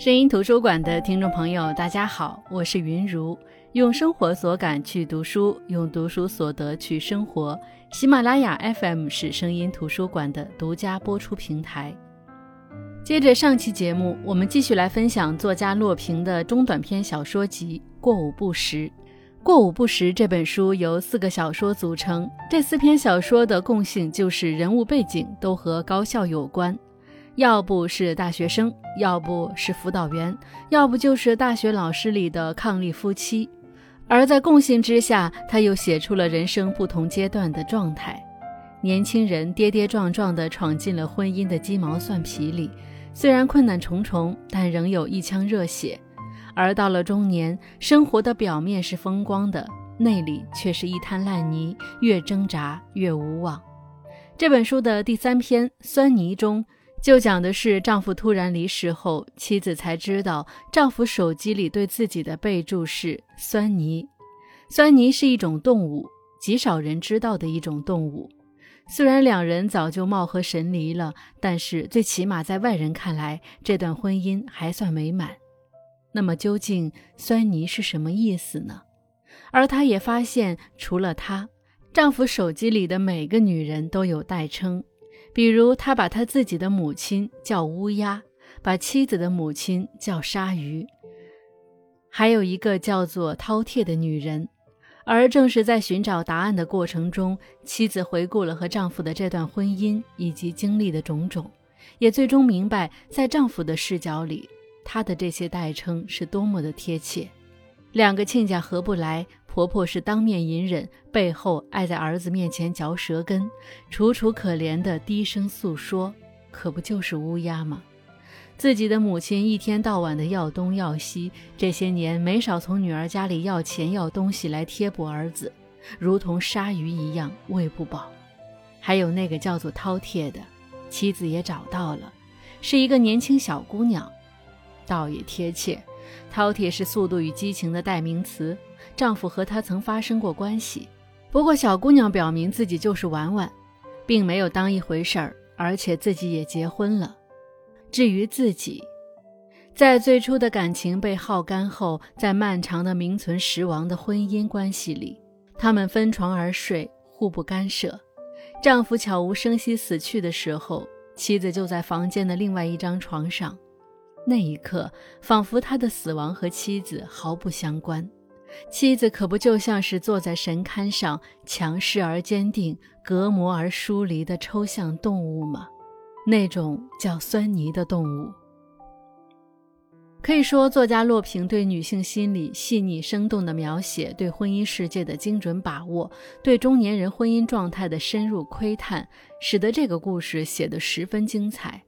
声音图书馆的听众朋友，大家好，我是云如，用生活所感去读书，用读书所得去生活。喜马拉雅 FM 是声音图书馆的独家播出平台。接着上期节目，我们继续来分享作家洛平的中短篇小说集《过午不食》。《过午不食》这本书由四个小说组成，这四篇小说的共性就是人物背景都和高校有关。要不是大学生，要不是辅导员，要不就是大学老师里的伉俪夫妻。而在共性之下，他又写出了人生不同阶段的状态。年轻人跌跌撞撞地闯进了婚姻的鸡毛蒜皮里，虽然困难重重，但仍有一腔热血。而到了中年，生活的表面是风光的，内里却是一滩烂泥，越挣扎越无望。这本书的第三篇《酸泥》中。就讲的是丈夫突然离世后，妻子才知道丈夫手机里对自己的备注是“酸泥”。酸泥是一种动物，极少人知道的一种动物。虽然两人早就貌合神离了，但是最起码在外人看来，这段婚姻还算美满。那么究竟“酸泥”是什么意思呢？而她也发现，除了她，丈夫手机里的每个女人都有代称。比如，他把他自己的母亲叫乌鸦，把妻子的母亲叫鲨鱼，还有一个叫做饕餮的女人。而正是在寻找答案的过程中，妻子回顾了和丈夫的这段婚姻以及经历的种种，也最终明白，在丈夫的视角里，他的这些代称是多么的贴切。两个亲家合不来。婆婆是当面隐忍，背后爱在儿子面前嚼舌根，楚楚可怜的低声诉说，可不就是乌鸦吗？自己的母亲一天到晚的要东要西，这些年没少从女儿家里要钱要东西来贴补儿子，如同鲨鱼一样喂不饱。还有那个叫做饕餮的妻子也找到了，是一个年轻小姑娘，倒也贴切。饕餮是速度与激情的代名词。丈夫和她曾发生过关系，不过小姑娘表明自己就是玩玩，并没有当一回事儿，而且自己也结婚了。至于自己，在最初的感情被耗干后，在漫长的名存实亡的婚姻关系里，他们分床而睡，互不干涉。丈夫悄无声息死去的时候，妻子就在房间的另外一张床上。那一刻，仿佛他的死亡和妻子毫不相关。妻子可不就像是坐在神龛上，强势而坚定，隔膜而疏离的抽象动物吗？那种叫酸泥的动物。可以说，作家洛平对女性心理细腻生动的描写，对婚姻世界的精准把握，对中年人婚姻状态的深入窥探，使得这个故事写得十分精彩。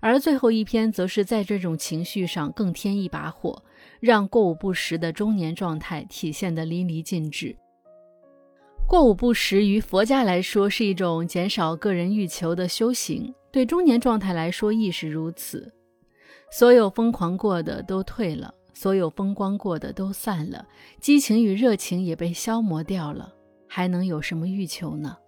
而最后一篇，则是在这种情绪上更添一把火。让过午不食的中年状态体现得淋漓尽致。过午不食于佛家来说是一种减少个人欲求的修行，对中年状态来说亦是如此。所有疯狂过的都退了，所有风光过的都散了，激情与热情也被消磨掉了，还能有什么欲求呢？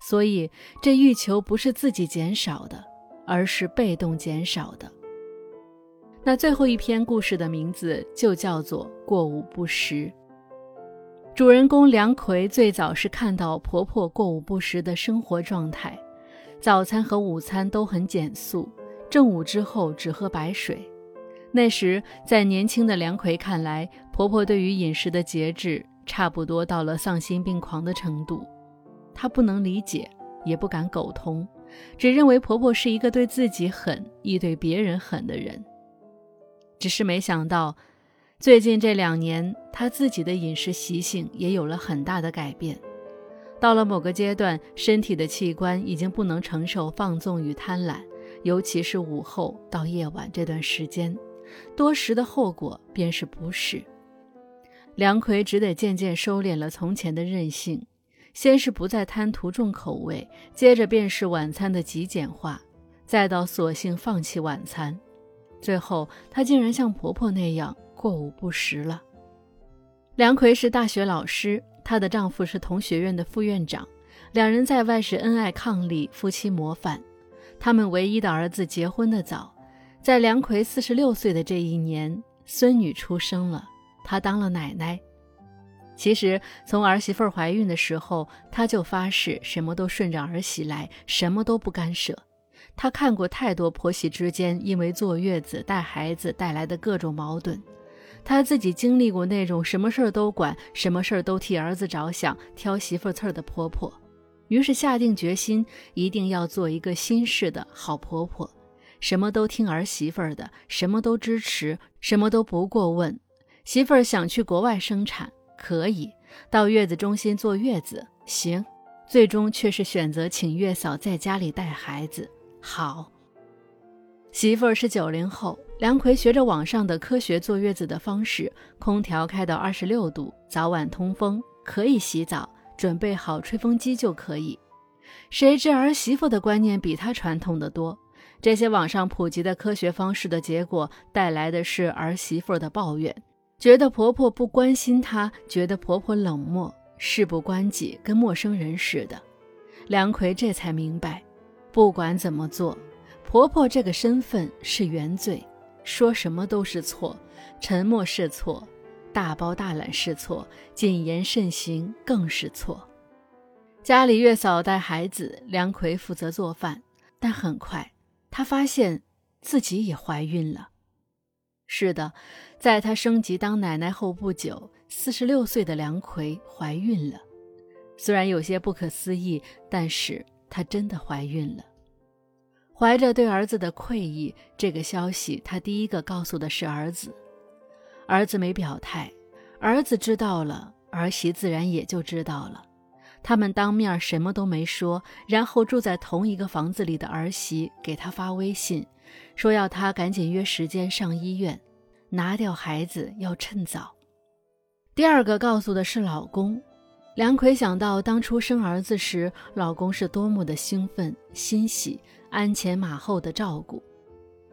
所以这欲求不是自己减少的，而是被动减少的。那最后一篇故事的名字就叫做《过午不食》。主人公梁葵最早是看到婆婆过午不食的生活状态，早餐和午餐都很简素，正午之后只喝白水。那时在年轻的梁葵看来，婆婆对于饮食的节制差不多到了丧心病狂的程度。她不能理解，也不敢苟同，只认为婆婆是一个对自己狠亦对别人狠的人。只是没想到，最近这两年，他自己的饮食习性也有了很大的改变。到了某个阶段，身体的器官已经不能承受放纵与贪婪，尤其是午后到夜晚这段时间，多食的后果便是不适。梁葵只得渐渐收敛了从前的任性，先是不再贪图重口味，接着便是晚餐的极简化，再到索性放弃晚餐。最后，她竟然像婆婆那样过午不食了。梁奎是大学老师，她的丈夫是同学院的副院长，两人在外是恩爱伉俪，夫妻模范。他们唯一的儿子结婚的早，在梁奎四十六岁的这一年，孙女出生了，她当了奶奶。其实从儿媳妇怀孕的时候，他就发誓什么都顺着儿媳来，什么都不干涉。他看过太多婆媳之间因为坐月子、带孩子带来的各种矛盾，他自己经历过那种什么事儿都管、什么事儿都替儿子着想、挑媳妇刺儿的婆婆，于是下定决心一定要做一个新式的好婆婆，什么都听儿媳妇儿的，什么都支持，什么都不过问。媳妇儿想去国外生产。可以到月子中心坐月子，行，最终却是选择请月嫂在家里带孩子。好，媳妇儿是九零后，梁奎学着网上的科学坐月子的方式，空调开到二十六度，早晚通风，可以洗澡，准备好吹风机就可以。谁知儿媳妇的观念比他传统的多，这些网上普及的科学方式的结果，带来的是儿媳妇的抱怨。觉得婆婆不关心她，觉得婆婆冷漠，事不关己，跟陌生人似的。梁奎这才明白，不管怎么做，婆婆这个身份是原罪，说什么都是错，沉默是错，大包大揽是错，谨言慎行更是错。家里月嫂带孩子，梁奎负责做饭，但很快他发现自己也怀孕了。是的，在她升级当奶奶后不久，四十六岁的梁奎怀孕了。虽然有些不可思议，但是她真的怀孕了。怀着对儿子的愧意，这个消息她第一个告诉的是儿子。儿子没表态，儿子知道了，儿媳自然也就知道了。他们当面什么都没说，然后住在同一个房子里的儿媳给他发微信。说要他赶紧约时间上医院，拿掉孩子要趁早。第二个告诉的是老公，梁奎想到当初生儿子时，老公是多么的兴奋欣喜，鞍前马后的照顾，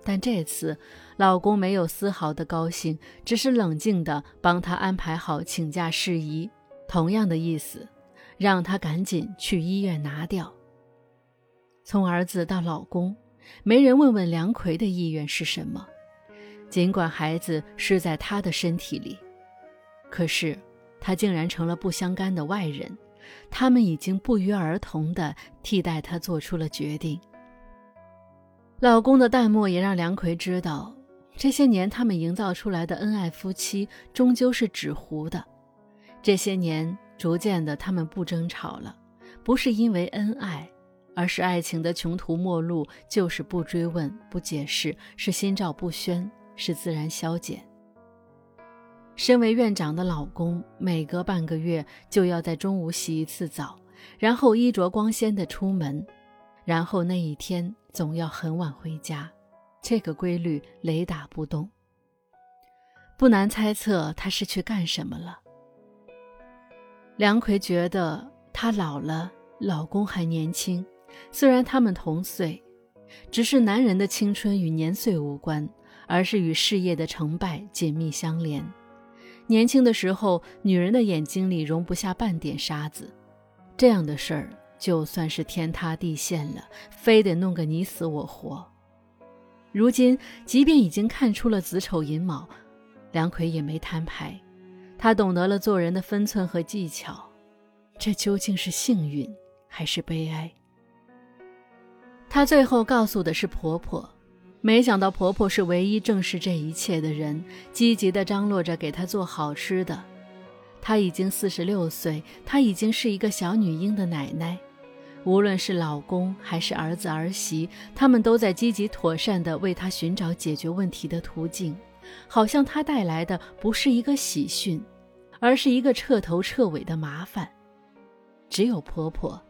但这次老公没有丝毫的高兴，只是冷静的帮他安排好请假事宜，同样的意思，让他赶紧去医院拿掉。从儿子到老公。没人问问梁奎的意愿是什么，尽管孩子是在他的身体里，可是他竟然成了不相干的外人。他们已经不约而同地替代他做出了决定。老公的淡漠也让梁奎知道，这些年他们营造出来的恩爱夫妻终究是纸糊的。这些年，逐渐的，他们不争吵了，不是因为恩爱。而是爱情的穷途末路，就是不追问、不解释，是心照不宣，是自然消减。身为院长的老公，每隔半个月就要在中午洗一次澡，然后衣着光鲜的出门，然后那一天总要很晚回家。这个规律雷打不动。不难猜测他是去干什么了。梁奎觉得他老了，老公还年轻。虽然他们同岁，只是男人的青春与年岁无关，而是与事业的成败紧密相连。年轻的时候，女人的眼睛里容不下半点沙子，这样的事儿就算是天塌地陷了，非得弄个你死我活。如今，即便已经看出了子丑寅卯，梁奎也没摊牌，他懂得了做人的分寸和技巧。这究竟是幸运还是悲哀？他最后告诉的是婆婆，没想到婆婆是唯一正视这一切的人，积极地张罗着给她做好吃的。她已经四十六岁，她已经是一个小女婴的奶奶。无论是老公还是儿子儿媳，他们都在积极妥善地为她寻找解决问题的途径，好像她带来的不是一个喜讯，而是一个彻头彻尾的麻烦。只有婆婆。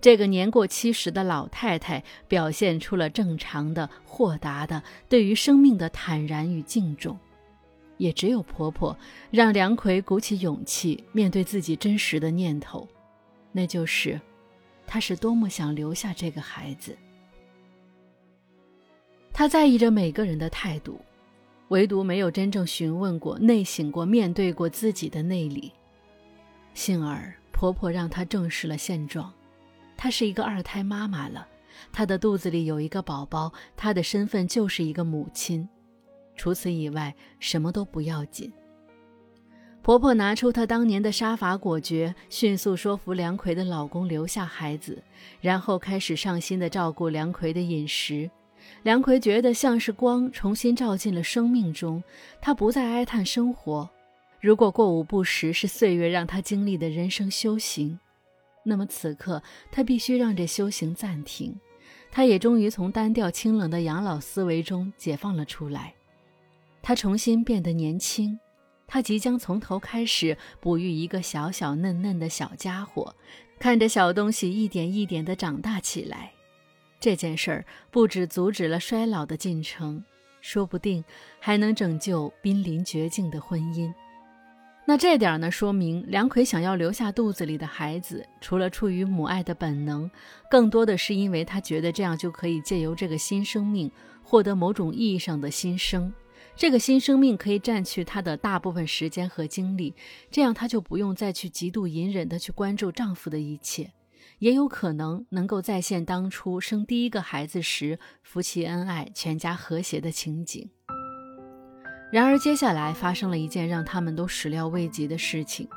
这个年过七十的老太太表现出了正常的、豁达的对于生命的坦然与敬重，也只有婆婆让梁奎鼓起勇气面对自己真实的念头，那就是，他是多么想留下这个孩子。他在意着每个人的态度，唯独没有真正询问过、内省过、面对过自己的内里。幸而婆婆让她正视了现状。她是一个二胎妈妈了，她的肚子里有一个宝宝，她的身份就是一个母亲。除此以外，什么都不要紧。婆婆拿出她当年的杀伐果决，迅速说服梁奎的老公留下孩子，然后开始上心的照顾梁奎的饮食。梁奎觉得像是光重新照进了生命中，他不再哀叹生活。如果过午不食是岁月让他经历的人生修行，那么此刻他必须让这修行暂停。他也终于从单调清冷的养老思维中解放了出来，他重新变得年轻。他即将从头开始哺育一个小小嫩嫩的小家伙，看着小东西一点一点地长大起来。这件事儿不止阻止了衰老的进程，说不定还能拯救濒临绝境的婚姻。那这点呢，说明梁奎想要留下肚子里的孩子，除了出于母爱的本能，更多的是因为他觉得这样就可以借由这个新生命获得某种意义上的新生。这个新生命可以占据他的大部分时间和精力，这样他就不用再去极度隐忍的去关注丈夫的一切，也有可能能够再现当初生第一个孩子时夫妻恩爱、全家和谐的情景。然而，接下来发生了一件让他们都始料未及的事情。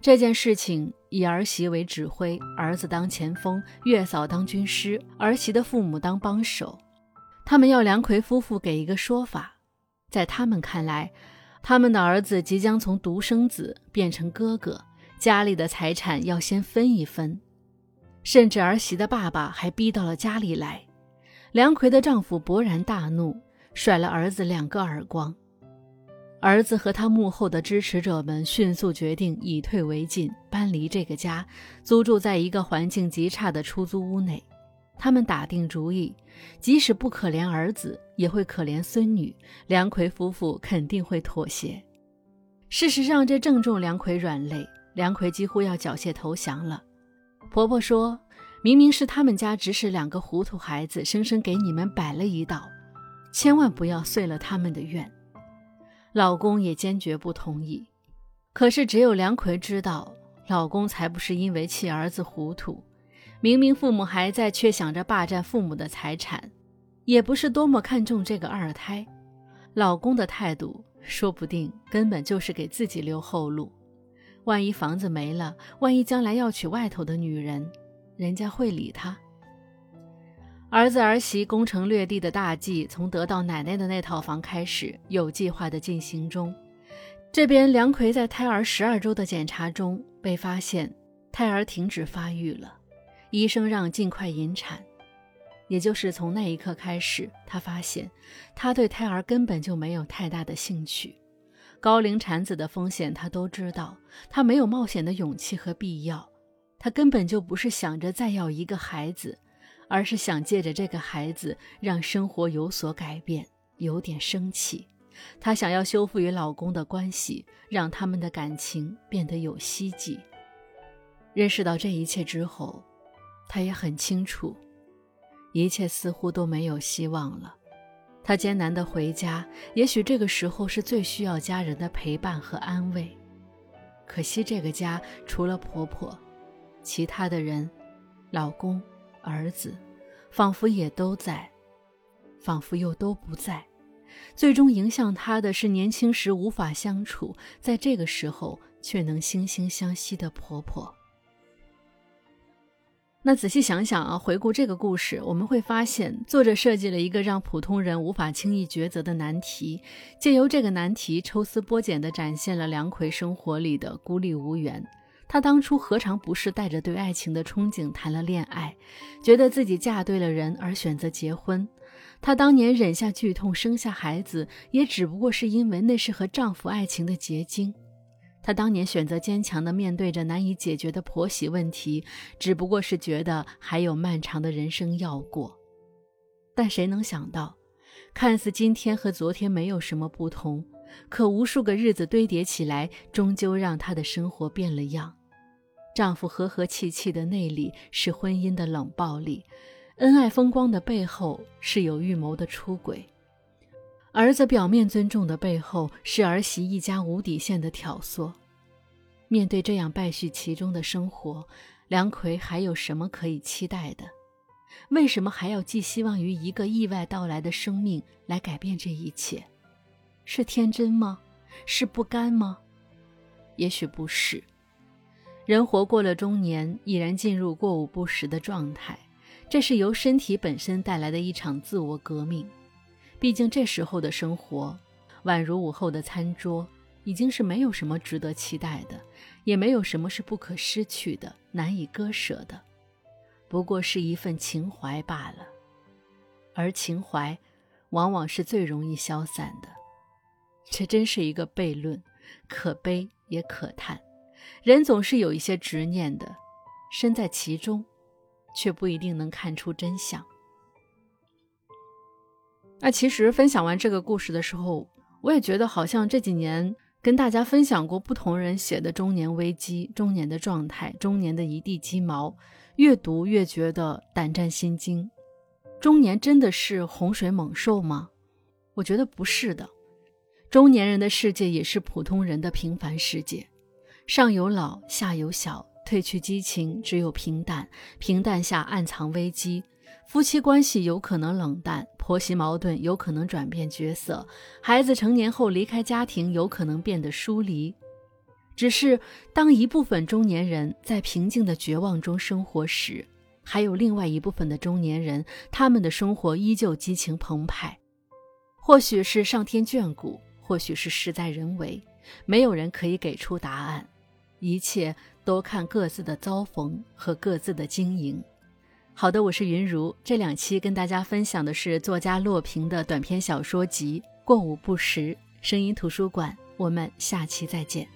这件事情以儿媳为指挥，儿子当前锋，月嫂当军师，儿媳的父母当帮手。他们要梁奎夫妇给一个说法。在他们看来，他们的儿子即将从独生子变成哥哥，家里的财产要先分一分。甚至儿媳的爸爸还逼到了家里来。梁奎的丈夫勃然大怒，甩了儿子两个耳光。儿子和他幕后的支持者们迅速决定以退为进，搬离这个家，租住在一个环境极差的出租屋内。他们打定主意，即使不可怜儿子，也会可怜孙女。梁奎夫妇肯定会妥协。事实上，这正中梁奎软肋，梁奎几乎要缴械投降了。婆婆说：“明明是他们家指使两个糊涂孩子，生生给你们摆了一道，千万不要遂了他们的愿。”老公也坚决不同意，可是只有梁奎知道，老公才不是因为气儿子糊涂，明明父母还在，却想着霸占父母的财产，也不是多么看重这个二胎。老公的态度，说不定根本就是给自己留后路，万一房子没了，万一将来要娶外头的女人，人家会理他？儿子儿媳攻城略地的大计，从得到奶奶的那套房开始，有计划的进行中。这边梁奎在胎儿十二周的检查中被发现，胎儿停止发育了，医生让尽快引产。也就是从那一刻开始，他发现他对胎儿根本就没有太大的兴趣。高龄产子的风险他都知道，他没有冒险的勇气和必要。他根本就不是想着再要一个孩子。而是想借着这个孩子让生活有所改变，有点生气。她想要修复与老公的关系，让他们的感情变得有希冀。认识到这一切之后，她也很清楚，一切似乎都没有希望了。她艰难地回家，也许这个时候是最需要家人的陪伴和安慰。可惜这个家除了婆婆，其他的人，老公。儿子，仿佛也都在，仿佛又都不在。最终影响他的是年轻时无法相处，在这个时候却能惺惺相惜的婆婆。那仔细想想啊，回顾这个故事，我们会发现，作者设计了一个让普通人无法轻易抉择的难题，借由这个难题抽丝剥茧地展现了梁魁生活里的孤立无援。她当初何尝不是带着对爱情的憧憬谈了恋爱，觉得自己嫁对了人而选择结婚？她当年忍下剧痛生下孩子，也只不过是因为那是和丈夫爱情的结晶。她当年选择坚强地面对着难以解决的婆媳问题，只不过是觉得还有漫长的人生要过。但谁能想到，看似今天和昨天没有什么不同，可无数个日子堆叠起来，终究让她的生活变了样。丈夫和和气气的内里是婚姻的冷暴力，恩爱风光的背后是有预谋的出轨，儿子表面尊重的背后是儿媳一家无底线的挑唆。面对这样败絮其中的生活，梁奎还有什么可以期待的？为什么还要寄希望于一个意外到来的生命来改变这一切？是天真吗？是不甘吗？也许不是。人活过了中年，已然进入过午不食的状态，这是由身体本身带来的一场自我革命。毕竟这时候的生活，宛如午后的餐桌，已经是没有什么值得期待的，也没有什么是不可失去的、难以割舍的，不过是一份情怀罢了。而情怀，往往是最容易消散的。这真是一个悖论，可悲也可叹。人总是有一些执念的，身在其中，却不一定能看出真相。那其实分享完这个故事的时候，我也觉得好像这几年跟大家分享过不同人写的中年危机、中年的状态、中年的一地鸡毛，越读越觉得胆战心惊。中年真的是洪水猛兽吗？我觉得不是的，中年人的世界也是普通人的平凡世界。上有老，下有小，褪去激情，只有平淡。平淡下暗藏危机，夫妻关系有可能冷淡，婆媳矛盾有可能转变角色，孩子成年后离开家庭有可能变得疏离。只是当一部分中年人在平静的绝望中生活时，还有另外一部分的中年人，他们的生活依旧激情澎湃。或许是上天眷顾，或许是事在人为，没有人可以给出答案。一切都看各自的遭逢和各自的经营。好的，我是云如。这两期跟大家分享的是作家洛平的短篇小说集《过午不食》。声音图书馆，我们下期再见。